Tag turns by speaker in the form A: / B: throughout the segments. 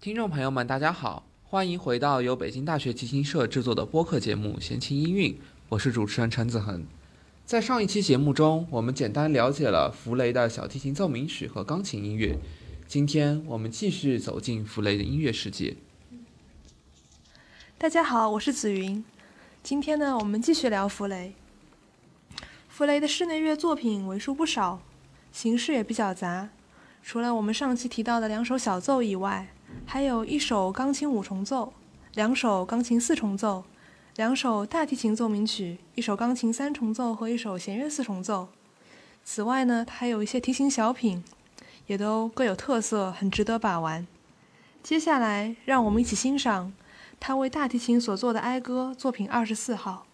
A: 听众朋友们，大家好，欢迎回到由北京大学提琴社制作的播客节目《闲情音韵》，我是主持人陈子恒。在上一期节目中，我们简单了解了弗雷的小提琴奏鸣曲和钢琴音乐。今天我们继续走进弗雷的音乐世界。
B: 大家好，我是紫云。今天呢，我们继续聊弗雷。弗雷的室内乐作品为数不少，形式也比较杂。除了我们上期提到的两首小奏以外，还有一首钢琴五重奏，两首钢琴四重奏，两首大提琴奏鸣曲，一首钢琴三重奏和一首弦乐四重奏。此外呢，他还有一些提琴小品，也都各有特色，很值得把玩。接下来，让我们一起欣赏他为大提琴所做的哀歌作品二十四号。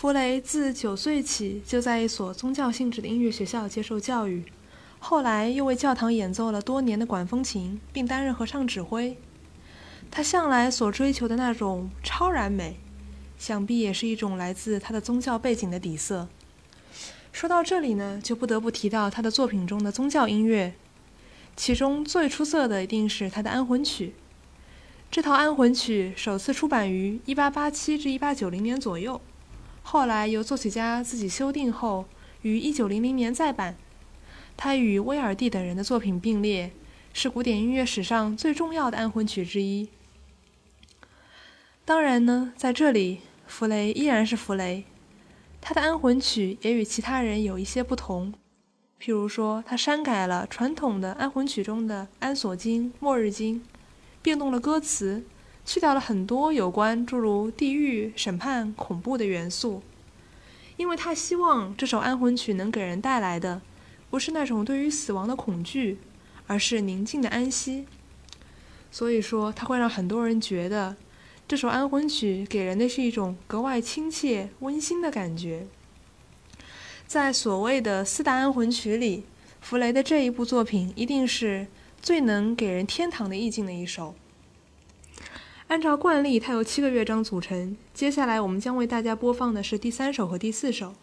B: 弗雷自九岁起就在一所宗教性质的音乐学校接受教育，后来又为教堂演奏了多年的管风琴，并担任合唱指挥。他向来所追求的那种超然美，想必也是一种来自他的宗教背景的底色。说到这里呢，就不得不提到他的作品中的宗教音乐，其中最出色的一定是他的安魂曲。这套安魂曲首次出版于1887至1890年左右，后来由作曲家自己修订后，于1900年再版。它与威尔第等人的作品并列，是古典音乐史上最重要的安魂曲之一。当然呢，在这里，弗雷依然是弗雷。他的安魂曲也与其他人有一些不同，譬如说，他删改了传统的安魂曲中的安索经、末日经，变动了歌词，去掉了很多有关诸如地狱、审判、恐怖的元素，因为他希望这首安魂曲能给人带来的，不是那种对于死亡的恐惧，而是宁静的安息。所以说，他会让很多人觉得。这首安魂曲给人的是一种格外亲切、温馨的感觉。在所谓的四大安魂曲里，弗雷的这一部作品一定是最能给人天堂的意境的一首。按照惯例，它由七个乐章组成。接下来，我们将为大家播放的是第三首和第四首。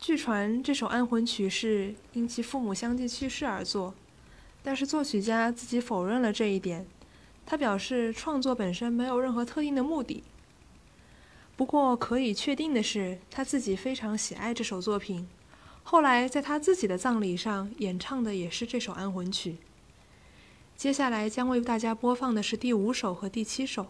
B: 据传这首安魂曲是因其父母相继去世而作，但是作曲家自己否认了这一点。他表示创作本身没有任何特定的目的。不过可以确定的是，他自己非常喜爱这首作品。后来在他自己的葬礼上演唱的也是这首安魂曲。接下来将为大家播放的是第五首和第七首。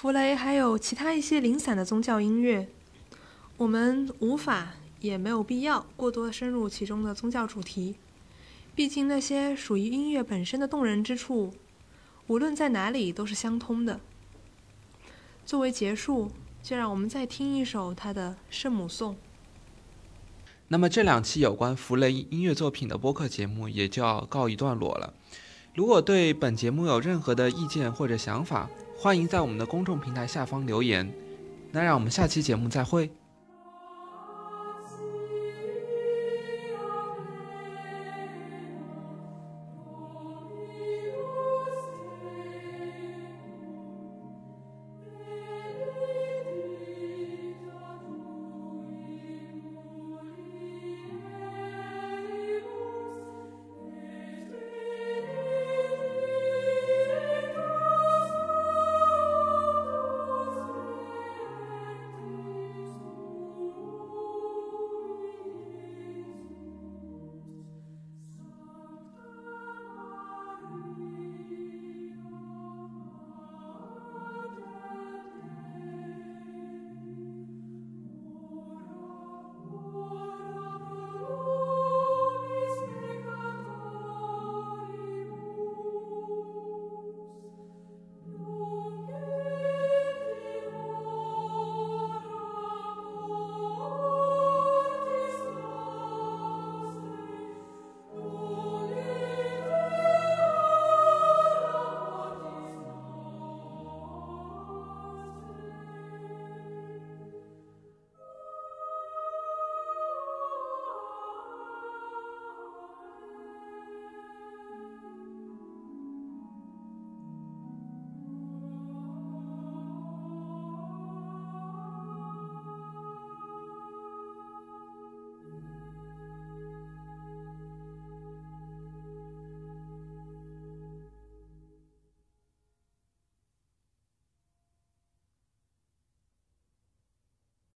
B: 弗雷还有其他一些零散的宗教音乐，我们无法也没有必要过多深入其中的宗教主题。毕竟那些属于音乐本身的动人之处，无论在哪里都是相通的。作为结束，就让我们再听一首他的《圣母颂》。
A: 那么这两期有关弗雷音乐作品的播客节目也就要告一段落了。如果对本节目有任何的意见或者想法，欢迎在我们的公众平台下方留言。那让我们下期节目再会。